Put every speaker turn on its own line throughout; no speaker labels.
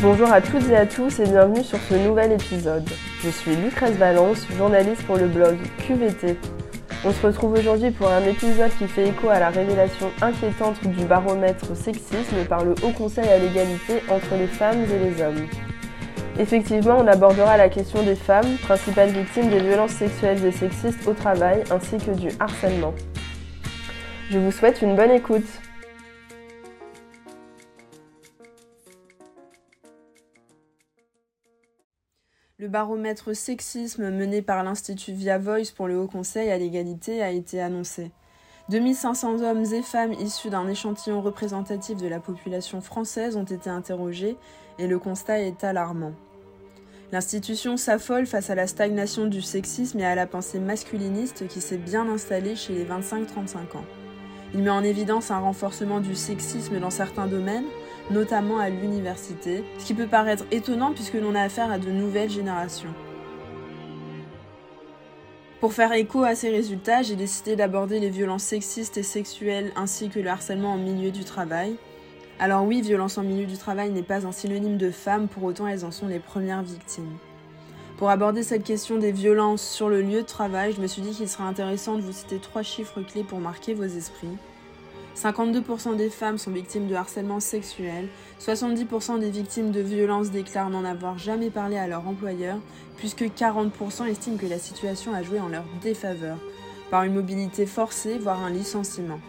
Bonjour à toutes et à tous et bienvenue sur ce nouvel épisode. Je suis Lucrèce Valence, journaliste pour le blog QVT. On se retrouve aujourd'hui pour un épisode qui fait écho à la révélation inquiétante du baromètre sexisme par le Haut Conseil à l'égalité entre les femmes et les hommes. Effectivement, on abordera la question des femmes, principales victimes des violences sexuelles et sexistes au travail, ainsi que du harcèlement. Je vous souhaite une bonne écoute.
Le baromètre sexisme mené par l'Institut Via Voice pour le Haut Conseil à l'égalité a été annoncé. 2500 hommes et femmes issus d'un échantillon représentatif de la population française ont été interrogés et le constat est alarmant. L'institution s'affole face à la stagnation du sexisme et à la pensée masculiniste qui s'est bien installée chez les 25-35 ans. Il met en évidence un renforcement du sexisme dans certains domaines, notamment à l'université, ce qui peut paraître étonnant puisque l'on a affaire à de nouvelles générations. Pour faire écho à ces résultats, j'ai décidé d'aborder les violences sexistes et sexuelles ainsi que le harcèlement en milieu du travail. Alors oui, violence en milieu du travail n'est pas un synonyme de femme, pour autant elles en sont les premières victimes. Pour aborder cette question des violences sur le lieu de travail, je me suis dit qu'il serait intéressant de vous citer trois chiffres clés pour marquer vos esprits. 52% des femmes sont victimes de harcèlement sexuel, 70% des victimes de violences déclarent n'en avoir jamais parlé à leur employeur, puisque 40% estiment que la situation a joué en leur défaveur, par une mobilité forcée, voire un licenciement.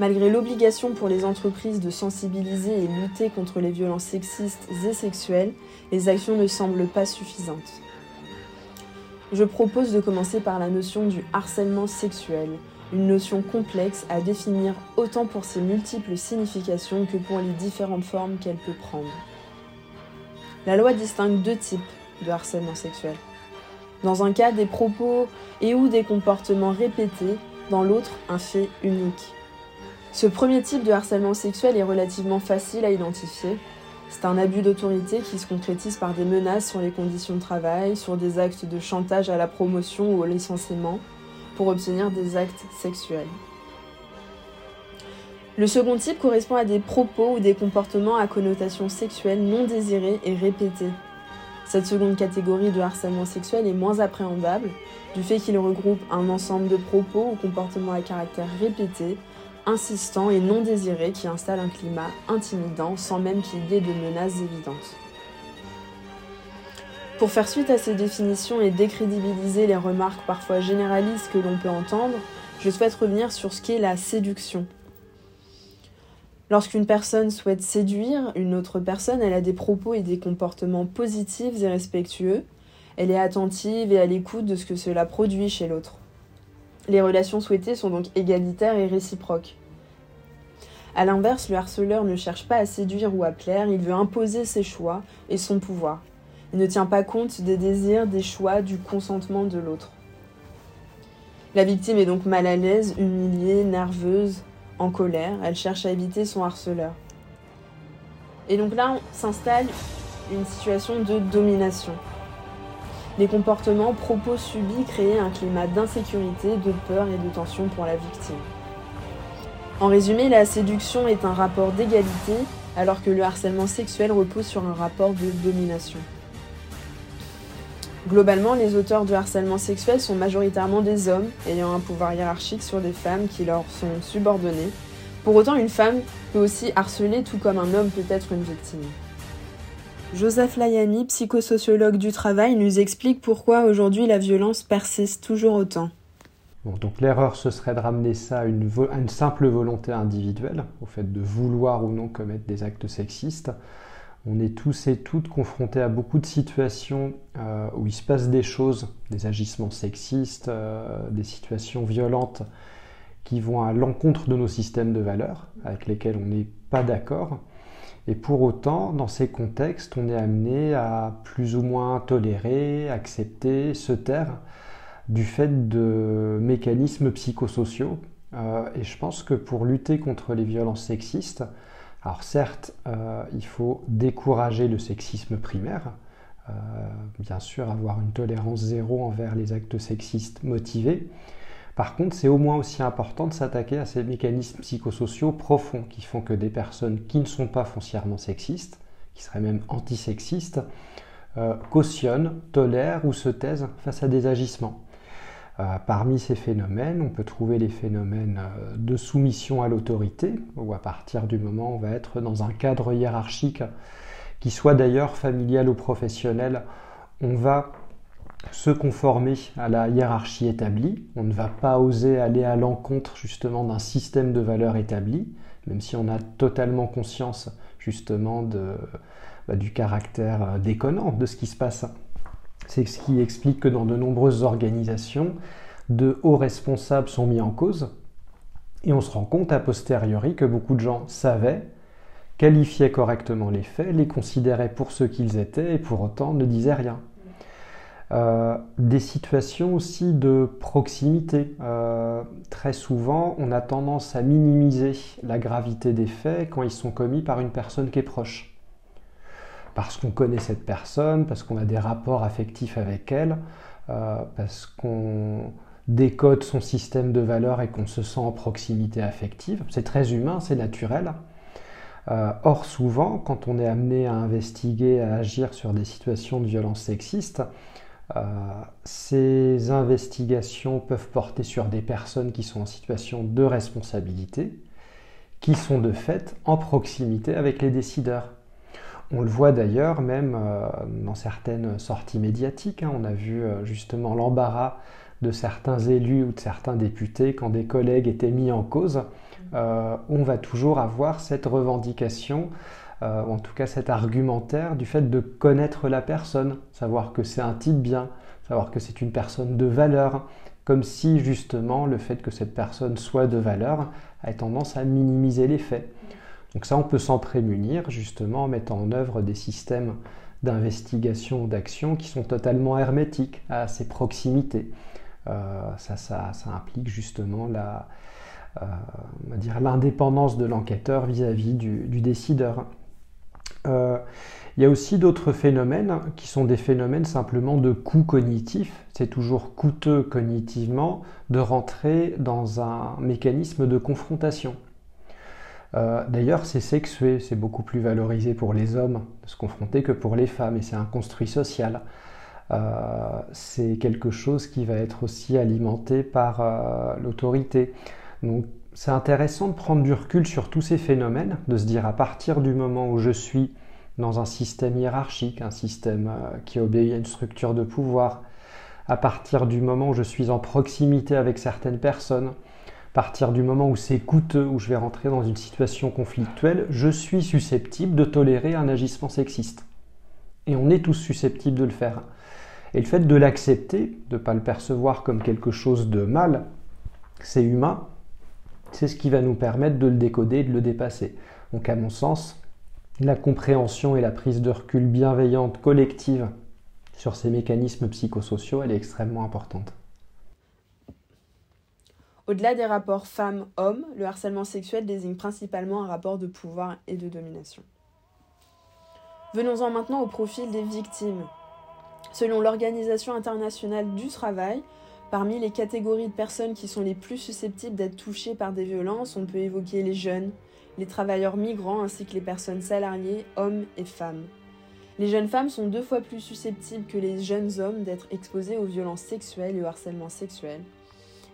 Malgré l'obligation pour les entreprises de sensibiliser et lutter contre les violences sexistes et sexuelles, les actions ne semblent pas suffisantes. Je propose de commencer par la notion du harcèlement sexuel, une notion complexe à définir autant pour ses multiples significations que pour les différentes formes qu'elle peut prendre. La loi distingue deux types de harcèlement sexuel. Dans un cas, des propos et ou des comportements répétés, dans l'autre, un fait unique. Ce premier type de harcèlement sexuel est relativement facile à identifier. C'est un abus d'autorité qui se concrétise par des menaces sur les conditions de travail, sur des actes de chantage à la promotion ou au licenciement, pour obtenir des actes sexuels. Le second type correspond à des propos ou des comportements à connotation sexuelle non désirés et répétés. Cette seconde catégorie de harcèlement sexuel est moins appréhendable du fait qu'il regroupe un ensemble de propos ou comportements à caractère répété, insistants et non désirés qui installent un climat intimidant sans même qu'il y ait de menaces évidentes. Pour faire suite à ces définitions et décrédibiliser les remarques parfois généralistes que l'on peut entendre, je souhaite revenir sur ce qu'est la séduction. Lorsqu'une personne souhaite séduire une autre personne, elle a des propos et des comportements positifs et respectueux, elle est attentive et à l'écoute de ce que cela produit chez l'autre. Les relations souhaitées sont donc égalitaires et réciproques. A l'inverse, le harceleur ne cherche pas à séduire ou à plaire, il veut imposer ses choix et son pouvoir. Il ne tient pas compte des désirs, des choix, du consentement de l'autre. La victime est donc mal à l'aise, humiliée, nerveuse, en colère. Elle cherche à éviter son harceleur. Et donc là, s'installe une situation de domination. Les comportements, propos subis créent un climat d'insécurité, de peur et de tension pour la victime. En résumé, la séduction est un rapport d'égalité, alors que le harcèlement sexuel repose sur un rapport de domination. Globalement, les auteurs de harcèlement sexuel sont majoritairement des hommes ayant un pouvoir hiérarchique sur des femmes qui leur sont subordonnées. Pour autant, une femme peut aussi harceler tout comme un homme peut être une victime. Joseph Layani, psychosociologue du travail, nous explique pourquoi aujourd'hui la violence persiste toujours autant.
donc l'erreur, ce serait de ramener ça à une, à une simple volonté individuelle, au fait de vouloir ou non commettre des actes sexistes. On est tous et toutes confrontés à beaucoup de situations euh, où il se passe des choses, des agissements sexistes, euh, des situations violentes qui vont à l'encontre de nos systèmes de valeurs, avec lesquels on n'est pas d'accord. Et pour autant, dans ces contextes, on est amené à plus ou moins tolérer, accepter, se taire du fait de mécanismes psychosociaux. Euh, et je pense que pour lutter contre les violences sexistes, alors certes, euh, il faut décourager le sexisme primaire, euh, bien sûr avoir une tolérance zéro envers les actes sexistes motivés. Par contre, c'est au moins aussi important de s'attaquer à ces mécanismes psychosociaux profonds qui font que des personnes qui ne sont pas foncièrement sexistes, qui seraient même antisexistes, euh, cautionnent, tolèrent ou se taisent face à des agissements. Euh, parmi ces phénomènes, on peut trouver les phénomènes euh, de soumission à l'autorité, où à partir du moment où on va être dans un cadre hiérarchique, qui soit d'ailleurs familial ou professionnel, on va se conformer à la hiérarchie établie, on ne va pas oser aller à l'encontre justement d'un système de valeurs établi, même si on a totalement conscience justement bah, du caractère euh, déconnant de ce qui se passe. C'est ce qui explique que dans de nombreuses organisations, de hauts responsables sont mis en cause, et on se rend compte a posteriori que beaucoup de gens savaient, qualifiaient correctement les faits, les considéraient pour ce qu'ils étaient, et pour autant ne disaient rien. Euh, des situations aussi de proximité. Euh, très souvent, on a tendance à minimiser la gravité des faits quand ils sont commis par une personne qui est proche. Parce qu'on connaît cette personne, parce qu'on a des rapports affectifs avec elle, euh, parce qu'on décode son système de valeurs et qu'on se sent en proximité affective. C'est très humain, c'est naturel. or, souvent, quand on est amené à investiguer, à agir sur des situations de violence sexiste, euh, ces investigations peuvent porter sur des personnes qui sont en situation de responsabilité, qui sont de fait en proximité avec les décideurs. On le voit d'ailleurs même euh, dans certaines sorties médiatiques. Hein. on a vu euh, justement l'embarras de certains élus ou de certains députés quand des collègues étaient mis en cause. on va toujours avoir cette revendication euh, en tout cas cet argumentaire du fait de connaître la personne, savoir que c'est un type bien, savoir que c'est une personne de valeur, comme si justement le fait que cette personne soit de valeur a tendance à minimiser les faits. Donc ça, on peut s'en prémunir justement en mettant en œuvre des systèmes d'investigation d'action qui sont totalement hermétiques à ces proximités. Euh, ça, implique justement la, euh, l'indépendance de l'enquêteur vis-à-vis du décideur. Euh, il y a aussi d'autres phénomènes qui sont des phénomènes simplement de coût cognitif. C'est toujours coûteux cognitivement de rentrer dans un mécanisme de confrontation. Euh, d'ailleurs, c'est sexué, c'est beaucoup plus valorisé pour les hommes de se confronter que pour les femmes, et c'est un construit social. Euh, c'est quelque chose qui va être aussi alimenté par l'autorité. Donc, c'est intéressant de prendre du recul sur tous ces phénomènes, de se dire à partir du moment où je suis dans un système hiérarchique, un système euh, qui obéit à une structure de pouvoir, à partir du moment où je suis en proximité avec certaines personnes, partir du moment où c'est coûteux, où je vais rentrer dans une situation conflictuelle, je suis susceptible de tolérer un agissement sexiste. Et on est tous susceptibles de le faire. Et le fait de l'accepter, de ne pas le percevoir comme quelque chose de mal, c'est humain, c'est ce qui va nous permettre de le décoder, de le dépasser. Donc à mon sens, la compréhension et la prise de recul bienveillante collective sur ces mécanismes psychosociaux, elle est extrêmement importante.
Au-delà des rapports femmes-hommes, le harcèlement sexuel désigne principalement un rapport de pouvoir et de domination. Venons-en maintenant au profil des victimes. Selon l'Organisation internationale du travail, parmi les catégories de personnes qui sont les plus susceptibles d'être touchées par des violences, on peut évoquer les jeunes, les travailleurs migrants ainsi que les personnes salariées, hommes et femmes. Les jeunes femmes sont deux fois plus susceptibles que les jeunes hommes d'être exposées aux violences sexuelles et au harcèlement sexuel.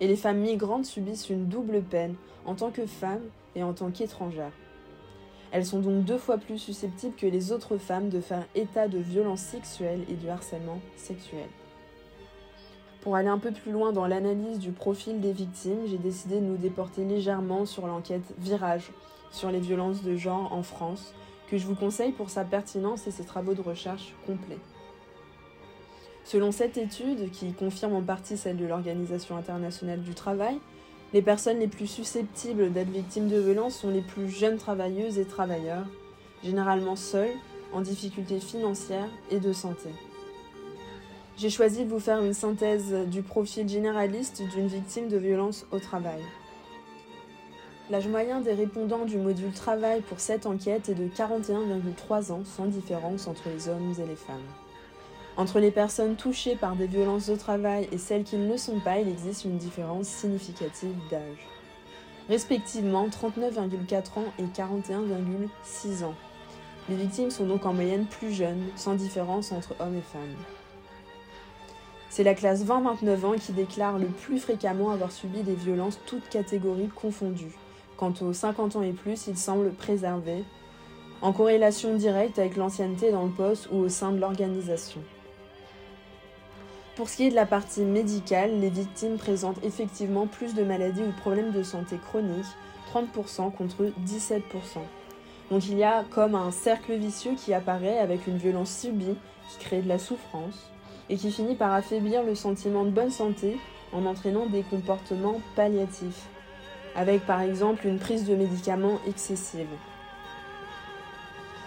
Et les femmes migrantes subissent une double peine en tant que femmes et en tant qu'étrangères. Elles sont donc deux fois plus susceptibles que les autres femmes de faire état de violences sexuelles et de harcèlement sexuel. Pour aller un peu plus loin dans l'analyse du profil des victimes, j'ai décidé de nous déporter légèrement sur l'enquête Virage, sur les violences de genre en France, que je vous conseille pour sa pertinence et ses travaux de recherche complets. Selon cette étude, qui confirme en partie celle de l'Organisation internationale du travail, les personnes les plus susceptibles d'être victimes de violences sont les plus jeunes travailleuses et travailleurs, généralement seuls, en difficulté financière et de santé. J'ai choisi de vous faire une synthèse du profil généraliste d'une victime de violence au travail. L'âge moyen des répondants du module travail pour cette enquête est de 41,3 ans, sans différence entre les hommes et les femmes. Entre les personnes touchées par des violences au travail et celles qui ne le sont pas, il existe une différence significative d'âge. Respectivement 39,4 ans et 41,6 ans. Les victimes sont donc en moyenne plus jeunes, sans différence entre hommes et femmes. C'est la classe 20-29 ans qui déclare le plus fréquemment avoir subi des violences toutes catégories confondues. Quant aux 50 ans et plus, ils semblent préservés, en corrélation directe avec l'ancienneté dans le poste ou au sein de l'organisation. Pour ce qui est de la partie médicale, les victimes présentent effectivement plus de maladies ou problèmes de santé chroniques, 30% contre 17%. Donc il y a comme un cercle vicieux qui apparaît avec une violence subie qui crée de la souffrance et qui finit par affaiblir le sentiment de bonne santé en entraînant des comportements palliatifs, avec par exemple une prise de médicaments excessive.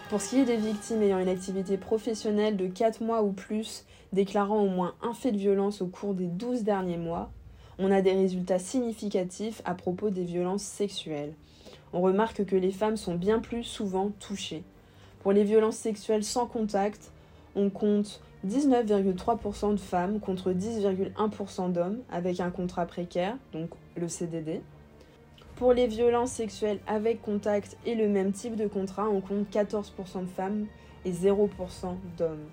Pour ce qui est des victimes ayant une activité professionnelle de 4 mois ou plus déclarant au moins un fait de violence au cours des 12 derniers mois, on a des résultats significatifs à propos des violences sexuelles. On remarque que les femmes sont bien plus souvent touchées. Pour les violences sexuelles sans contact, on compte 19,3% de femmes contre 10,1% d'hommes avec un contrat précaire, donc le CDD. Pour les violences sexuelles avec contact et le même type de contrat, on compte 14% de femmes et 0% d'hommes.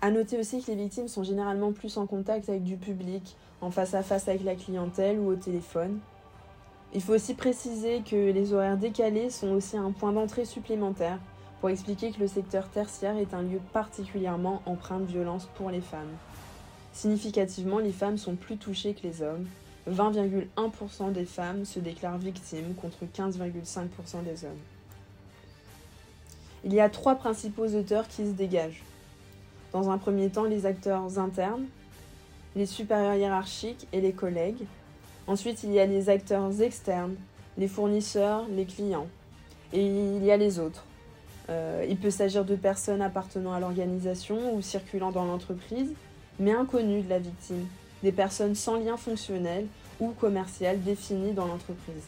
A noter aussi que les victimes sont généralement plus en contact avec du public, en face à face avec la clientèle ou au téléphone. Il faut aussi préciser que les horaires décalés sont aussi un point d'entrée supplémentaire pour expliquer que le secteur tertiaire est un lieu particulièrement empreint de violence pour les femmes. Significativement, les femmes sont plus touchées que les hommes. 20,1% des femmes se déclarent victimes contre 15,5% des hommes. Il y a trois principaux auteurs qui se dégagent. Dans un premier temps, les acteurs internes, les supérieurs hiérarchiques et les collègues. Ensuite, il y a les acteurs externes, les fournisseurs, les clients. Et il y a les autres. Euh, il peut s'agir de personnes appartenant à l'organisation ou circulant dans l'entreprise, mais inconnues de la victime, des personnes sans lien fonctionnel ou commercial défini dans l'entreprise.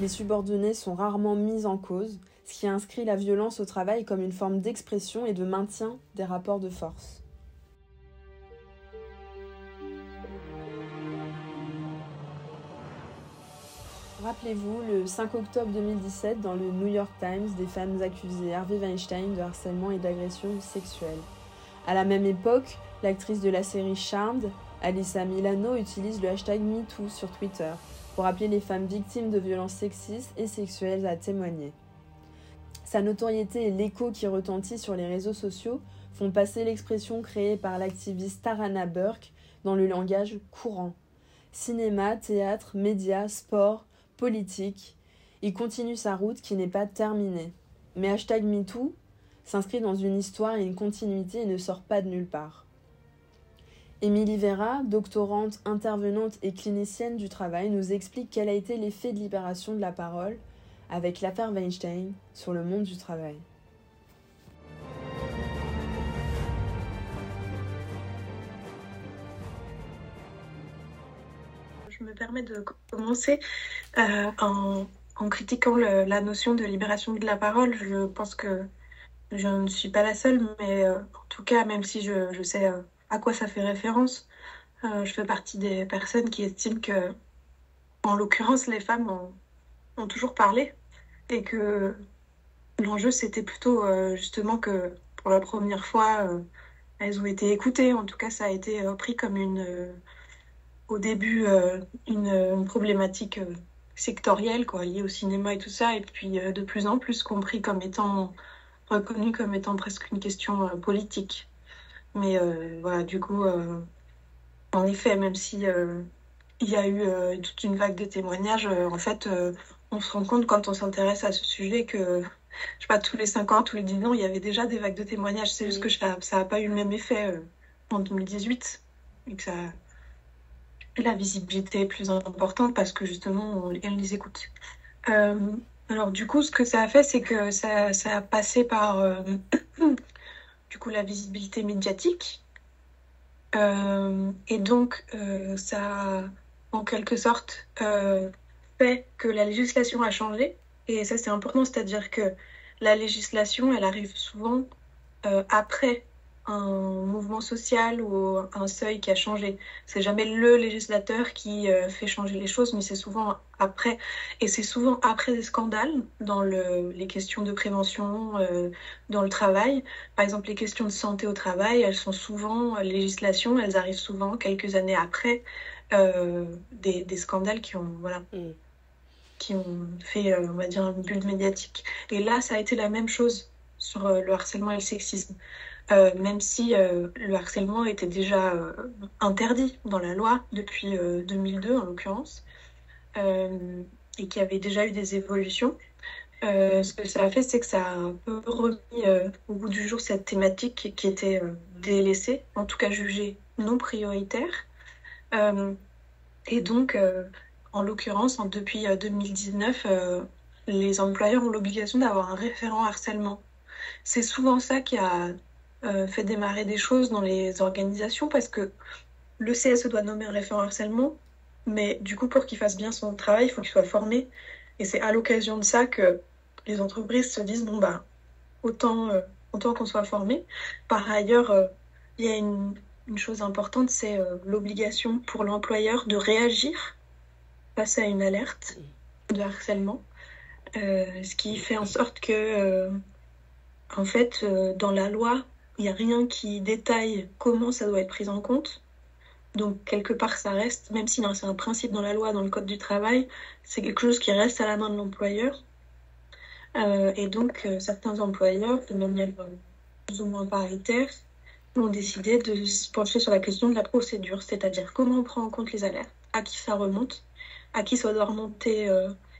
Les subordonnés sont rarement mis en cause, ce qui inscrit la violence au travail comme une forme d'expression et de maintien des rapports de force. Rappelez-vous, le 5 octobre 2017, dans le New York Times, des femmes accusées Harvey Weinstein de harcèlement et d'agression sexuelle. À la même époque, l'actrice de la série Charmed, Alyssa Milano, utilise le hashtag MeToo sur Twitter pour appeler les femmes victimes de violences sexistes et sexuelles à témoigner. Sa notoriété et l'écho qui retentit sur les réseaux sociaux font passer l'expression créée par l'activiste Tarana Burke dans le langage courant. Cinéma, théâtre, médias, sport, politique, il continue sa route qui n'est pas terminée. Mais hashtag MeToo s'inscrit dans une histoire et une continuité et ne sort pas de nulle part. Émilie Vera, doctorante, intervenante et clinicienne du travail, nous explique quel a été l'effet de libération de la parole avec l'affaire Weinstein sur le monde du travail.
Je me permets de commencer euh, en, critiquant la notion de libération de la parole. Je pense que je ne suis pas la seule, mais euh, en tout cas, même si je, sais euh, à quoi ça fait référence, je fais partie des personnes qui estiment que, en l'occurrence, les femmes ont, toujours parlé et que l'enjeu c'était plutôt euh, justement que pour la première fois euh, elles ont été écoutées. En tout cas, ça a été euh, pris comme une, au début, une, problématique sectorielle quoi, liée au cinéma et tout ça, et puis de plus en plus compris comme étant reconnu comme étant presque une question politique. Mais voilà, du coup, en effet, même si il y a eu toute une vague de témoignages, en fait on se rend compte quand on s'intéresse à ce sujet que, je sais pas, tous les 5 ans, tous les 10 ans, il y avait déjà des vagues de témoignages. C'est juste que ça n'a pas eu le même effet euh, en 2018 et que ça, la visibilité est plus importante parce que justement, on, les écoute. Euh, alors du coup, ce que ça a fait, c'est que ça, a passé par euh, du coup la visibilité médiatique. et donc, ça a en quelque sorte fait que la législation a changé. Et ça, c'est important, c'est-à-dire que la législation, elle arrive souvent euh, après un mouvement social ou un seuil qui a changé. C'est jamais le législateur qui euh, fait changer les choses, mais c'est souvent après. Et c'est souvent après des scandales dans le, les questions de prévention euh, dans le travail. Par exemple, les questions de santé au travail, elles sont souvent, législation, elles arrivent souvent quelques années après euh, des, des, scandales qui ont, voilà. Mm. qui ont fait, on va dire, une bulle médiatique. Et là, ça a été la même chose sur le harcèlement et le sexisme. Euh, même si euh, le harcèlement était déjà euh, interdit dans la loi depuis 2002 en l'occurrence, et qu'il y avait déjà eu des évolutions. ce que ça a fait, c'est que ça a un peu remis au bout du jour cette thématique qui, était délaissée, en tout cas jugée non prioritaire. et donc, en l'occurrence, depuis 2019, les employeurs ont l'obligation d'avoir un référent harcèlement. C'est souvent ça qui a euh, fait démarrer des choses dans les organisations parce que le CSE doit nommer un référent harcèlement, mais du coup, pour qu'il fasse bien son travail, il faut qu'il soit formé. Et c'est à l'occasion de ça que les entreprises se disent bon, bah, autant, euh, autant qu'on soit formé. Par ailleurs, euh, il y a une, une chose importante, c'est l'obligation pour l'employeur de réagir face à une alerte de harcèlement. ce qui fait en sorte que, en fait, dans la loi, il n'y a rien qui détaille comment ça doit être pris en compte. Donc quelque part ça reste, même si c'est un principe dans la loi, dans le code du travail, c'est quelque chose qui reste à la main de l'employeur. Euh, et donc euh, certains employeurs, de manière euh, plus ou moins paritaire, ont décidé de se pencher sur la question de la procédure, c'est-à-dire comment on prend en compte les alertes, à qui ça remonte, à qui ça doit remonter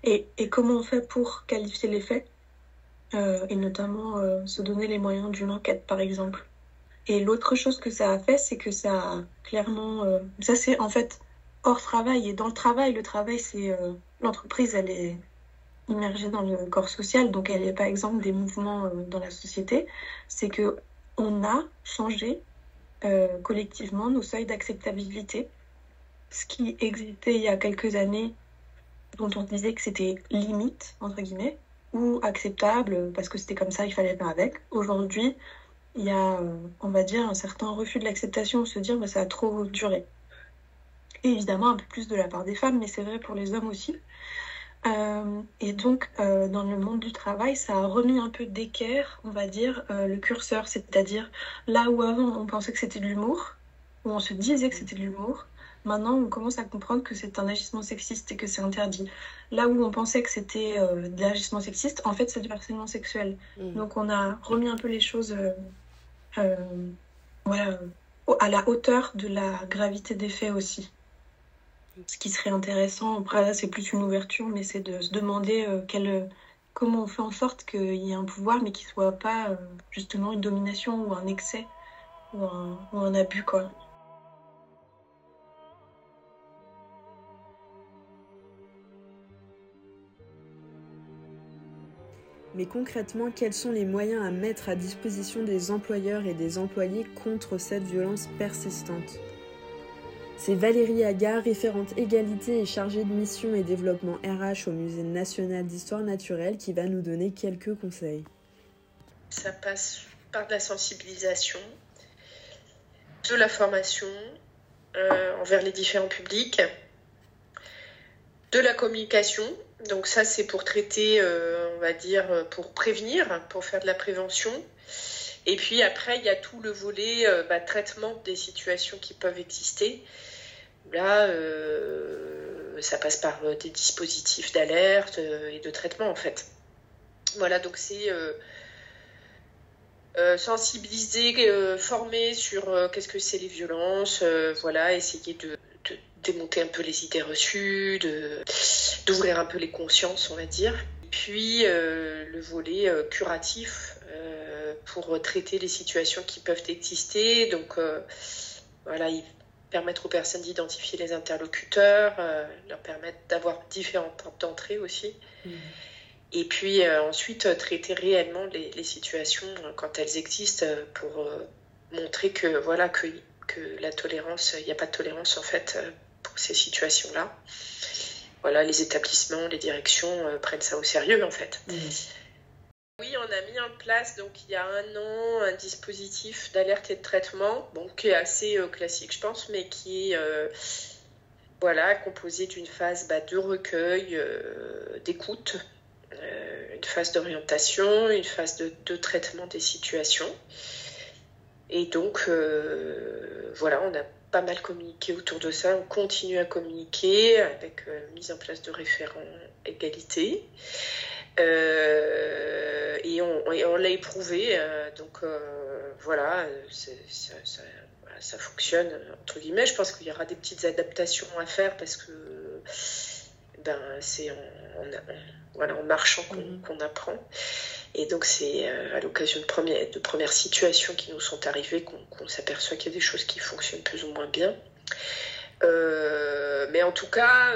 et, et, comment on fait pour qualifier les faits. Euh, et notamment euh, se donner les moyens d'une enquête, par exemple. Et l'autre chose que ça a fait, c'est que ça a clairement... Euh, ça, c'est en fait hors travail. Et dans le travail, le travail, c'est... L'entreprise, elle est immergée dans le corps social, donc elle n'est pas exemple des mouvements dans la société. C'est que on a changé collectivement nos seuils d'acceptabilité. Ce qui existait il y a quelques années, dont on disait que c'était limite, entre guillemets, ou acceptable parce que c'était comme ça, il fallait faire avec. Aujourd'hui, il y a, euh, on va dire, un certain refus de l'acceptation, se dire, bah, ça a trop duré. Et évidemment, un peu plus de la part des femmes, mais c'est vrai pour les hommes aussi. Euh, et donc, euh, dans le monde du travail, ça a remis un peu d'équerre, on va dire, le curseur. C'est-à-dire, là où avant on pensait que c'était de l'humour, où on se disait que c'était de l'humour, Maintenant, on commence à comprendre que c'est un agissement sexiste et que c'est interdit. Là où on pensait que c'était euh, de l'agissement sexiste, en fait, c'est du harcèlement sexuel. Mm. Donc, on a remis un peu les choses euh, euh, voilà, à la hauteur de la gravité des faits aussi. Ce qui serait intéressant, après là, c'est plus une ouverture, mais c'est de se demander quel, comment on fait en sorte qu'il y ait un pouvoir, mais qu'il ne soit pas justement une domination ou un excès ou un, ou un abus, quoi.
Mais concrètement, quels sont les moyens à mettre à disposition des employeurs et des employés contre cette violence persistante? C'est Valérie Agar, référente égalité et chargée de mission et développement RH au Musée national d'histoire naturelle, qui va nous donner quelques conseils.
Ça passe par de la sensibilisation, de la formation euh, envers les différents publics, de la communication donc ça, c'est pour traiter, euh, on va dire, euh, pour prévenir, pour faire de la prévention. Et puis après, il y a tout le volet euh, bah, traitement des situations qui peuvent exister. Là, ça passe par des dispositifs d'alerte et de traitement, en fait. Voilà, donc c'est sensibiliser, former sur qu'est-ce que c'est les violences, voilà, essayer de démonter un peu les idées reçues, d'ouvrir un peu les consciences, on va dire. Puis euh, le volet euh, curatif euh, pour traiter les situations qui peuvent exister. Donc voilà, permettre aux personnes d'identifier les interlocuteurs, leur permettre d'avoir différentes portes d'entrée aussi. Mmh. Et puis ensuite traiter réellement les, les, situations quand elles existent pour montrer que voilà que, que la tolérance, il n'y a pas de tolérance en fait ces situations-là. Voilà, les établissements, les directions euh, prennent ça au sérieux en fait. Oui, on a mis en place donc il y a un an un dispositif d'alerte et de traitement, bon, qui est assez euh, classique, je pense, mais qui est euh, voilà composé d'une phase bah, de recueil, d'écoute, une phase d'orientation, une phase de, de, traitement des situations. Et donc voilà, on a pas mal communiqué autour de ça. On continue à communiquer avec mise en place de référents égalité. Euh, et on, l'a éprouvé, euh, donc euh, voilà, ça, fonctionne entre guillemets. Je pense qu'il y aura des petites adaptations à faire parce que ben, c'est en, voilà, en marchant qu'on apprend. Et donc c'est à l'occasion de, première, de premières situations qui nous sont arrivées qu'on s'aperçoit qu'il y a des choses qui fonctionnent plus ou moins bien. mais en tout cas,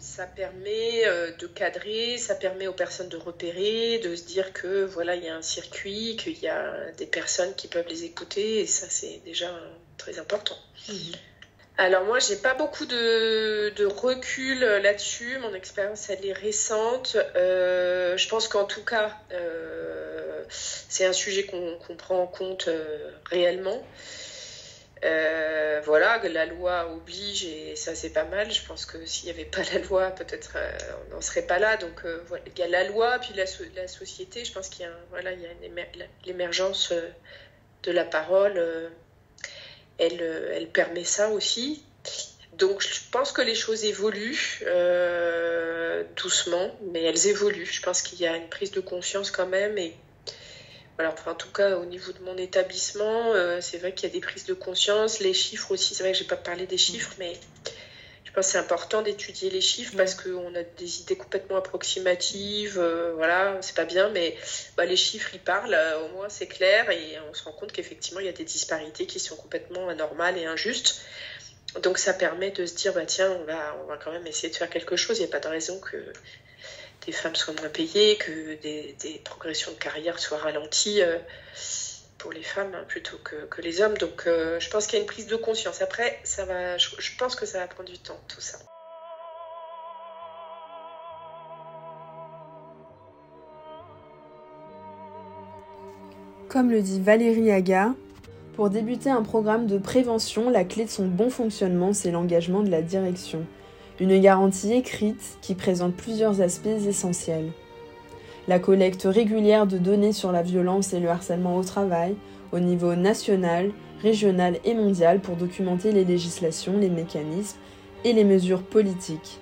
ça permet euh, de cadrer, ça permet aux personnes de repérer, de se dire que voilà, il y a un circuit, qu'il y a des personnes qui peuvent les écouter, et ça c'est déjà très important. Mhm. Alors moi, j'ai pas beaucoup de, recul là-dessus. Mon expérience, elle est récente. Euh, je pense qu'en tout cas, euh, c'est un sujet qu'on prend en compte réellement. Euh, voilà, la loi oblige et ça c'est pas mal. Je pense que s'il n'y avait pas la loi, peut-être euh, on n'en serait pas là. Donc euh, voilà, il y a la loi, puis la, la société. Je pense qu'il y a, voilà, il y a l'émergence de la parole. Elle, elle permet ça aussi. Donc je pense que les choses évoluent doucement, mais elles évoluent. Je pense qu'il y a une prise de conscience quand même et alors, en tout cas, au niveau de mon établissement, euh, c'est vrai qu'il y a des prises de conscience. Les chiffres aussi, c'est vrai que je n'ai pas parlé des chiffres, mais je pense que c'est important d'étudier les chiffres parce qu'on a des idées complètement approximatives. Euh, voilà, c'est pas bien, mais bah, les chiffres, ils parlent. Euh, au moins, c'est clair et on se rend compte qu'effectivement, il y a des disparités qui sont complètement anormales et injustes. Donc, ça permet de se dire, bah, tiens, on va, on va quand même essayer de faire quelque chose. Il n'y a pas de raison que des femmes soient moins payées, que des, progressions de carrière soient ralenties euh, pour les femmes hein, plutôt que, les hommes. Donc euh, je pense qu'il y a une prise de conscience. Après, ça va, je, pense que ça va prendre du temps, tout ça.
Comme le dit Valérie Aga, pour débuter un programme de prévention, la clé de son bon fonctionnement, c'est l'engagement de la direction. Une garantie écrite qui présente plusieurs aspects essentiels. La collecte régulière de données sur la violence et le harcèlement au travail, au niveau national, régional et mondial pour documenter les législations, les mécanismes et les mesures politiques.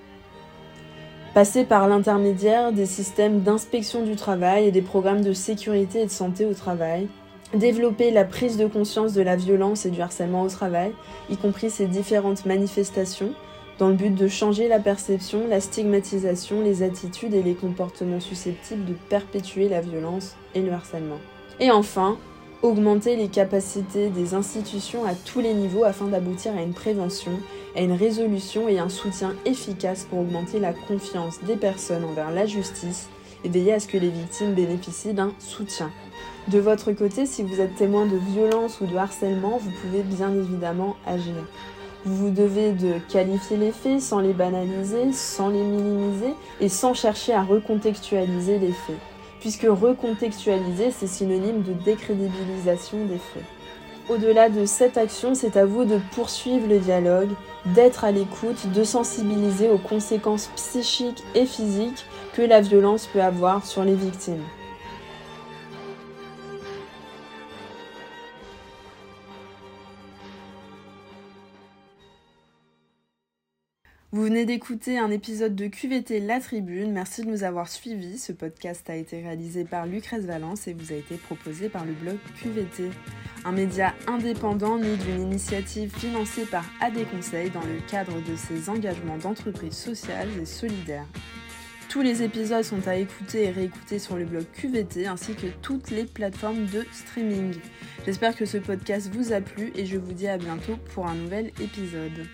Passer par l'intermédiaire des systèmes d'inspection du travail et des programmes de sécurité et de santé au travail, développer la prise de conscience de la violence et du harcèlement au travail, y compris ses différentes manifestations, dans le but de changer la perception, la stigmatisation, les attitudes et les comportements susceptibles de perpétuer la violence et le harcèlement. Et enfin, augmenter les capacités des institutions à tous les niveaux afin d'aboutir à une prévention, à une résolution et un soutien efficace pour augmenter la confiance des personnes envers la justice et veiller à ce que les victimes bénéficient d'un soutien. De votre côté, si vous êtes témoin de violence ou de harcèlement, vous pouvez bien évidemment agir. Vous devez de qualifier les faits sans les banaliser, sans les minimiser et sans chercher à recontextualiser les faits. Puisque recontextualiser, c'est synonyme de décrédibilisation des faits. Au-delà de cette action, c'est à vous de poursuivre le dialogue, d'être à l'écoute, de sensibiliser aux conséquences psychiques et physiques que la violence peut avoir sur les victimes. Vous venez d'écouter un épisode de QVT La Tribune. Merci de nous avoir suivis. Ce podcast a été réalisé par Lucrèce Valence et vous a été proposé par le blog QVT, un média indépendant né d'une initiative financée par AD Conseil dans le cadre de ses engagements d'entreprise sociale et solidaire. Tous les épisodes sont à écouter et réécouter sur le blog QVT ainsi que toutes les plateformes de streaming. J'espère que ce podcast vous a plu et je vous dis à bientôt pour un nouvel épisode.